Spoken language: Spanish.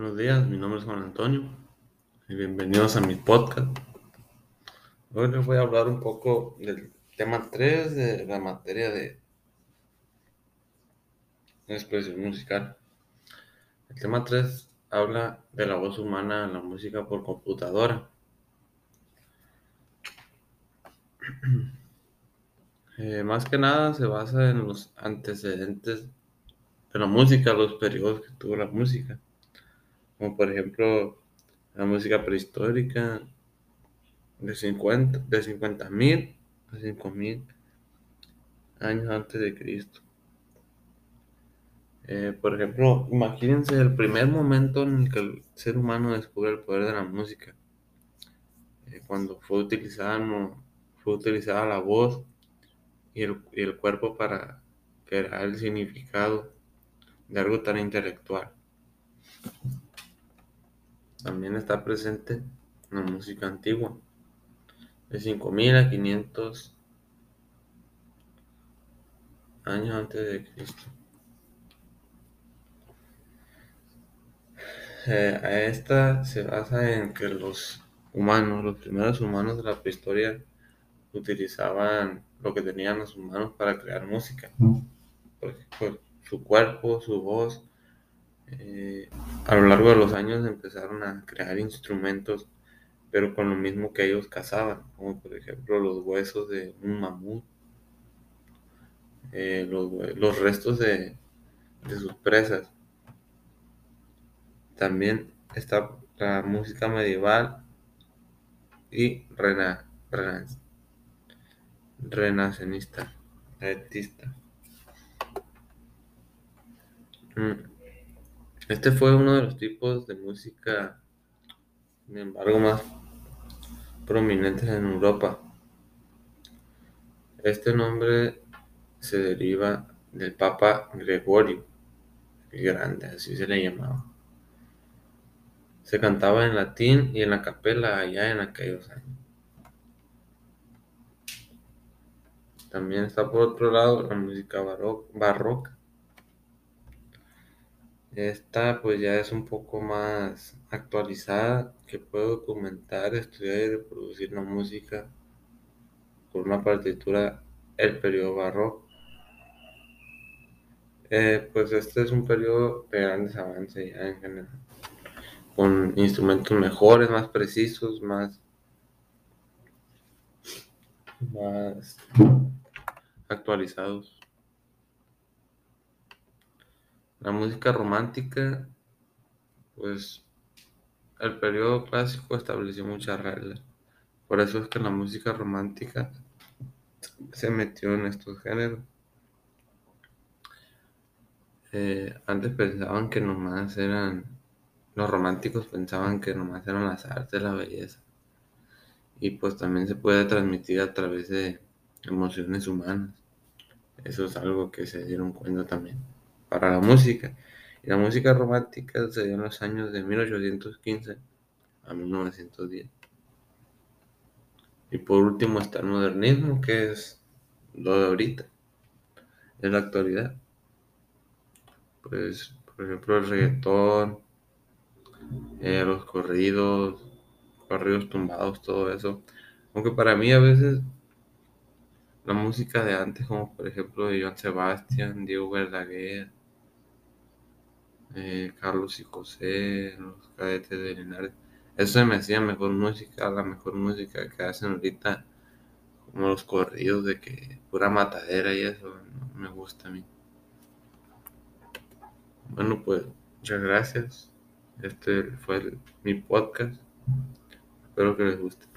Buenos días, mi nombre es Juan Antonio y bienvenidos a mi podcast. Hoy les voy a hablar un poco del tema 3 de la materia de expresión musical. El tema 3 habla de la voz humana en la música por computadora. Eh, más que nada se basa en los antecedentes de la música, los periodos que tuvo la música como por ejemplo la música prehistórica de 50 de 50 mil a 5 mil años antes de Cristo. Eh, por ejemplo, imagínense el primer momento en el que el ser humano descubre el poder de la música, eh, cuando fue utilizada, fue utilizada la voz y el, y el cuerpo para crear el significado de algo tan intelectual. También está presente la música antigua, de 5000 a 500 años antes de Cristo. Eh, a esta se basa en que los humanos, los primeros humanos de la prehistoria, utilizaban lo que tenían los humanos para crear música. Por ejemplo, su cuerpo, su voz, eh, a lo largo de los años empezaron a crear instrumentos, pero con lo mismo que ellos cazaban, como por ejemplo los huesos de un mamut, eh, los, restos de, sus presas. También está la música medieval y rena, renacenista, mm. Este fue uno de los tipos de música, sin embargo, más prominentes en Europa. Este nombre se deriva del Papa Gregorio el Grande, así se le llamaba. Se cantaba en latín y en la capela allá en aquellos años. También está por otro lado la música barroca esta pues ya es un poco más actualizada, que puede documentar, estudiar y reproducir la música con una partitura el periodo barroco. Eh, pues este es un periodo de grandes avances ya en general, con instrumentos mejores, más precisos, más, más actualizados. La música romántica, pues el periodo clásico estableció muchas reglas. Por eso es que la música romántica se metió en estos géneros. Eh, antes pensaban que nomás eran, los románticos pensaban que nomás eran las artes, la belleza. Y pues también se puede transmitir a través de emociones humanas. Eso es algo que se dieron cuenta también para la música. Y la música romántica se dio en los años de 1815 a 1910. Y por último está el modernismo, que es lo de ahorita, en la actualidad. Pues, por ejemplo, el reggaetón, eh, los corridos, corridos tumbados, todo eso. Aunque para mí a veces la música de antes, como por ejemplo de Joan Sebastián, Diego Verdaguer, eh, Carlos y José, los cadetes de Linares. Eso me hacía mejor música, la mejor música que hacen ahorita, como los corridos de que pura matadera y eso, me gusta a mí. Bueno, pues muchas gracias. Este fue mi podcast. Espero que les guste.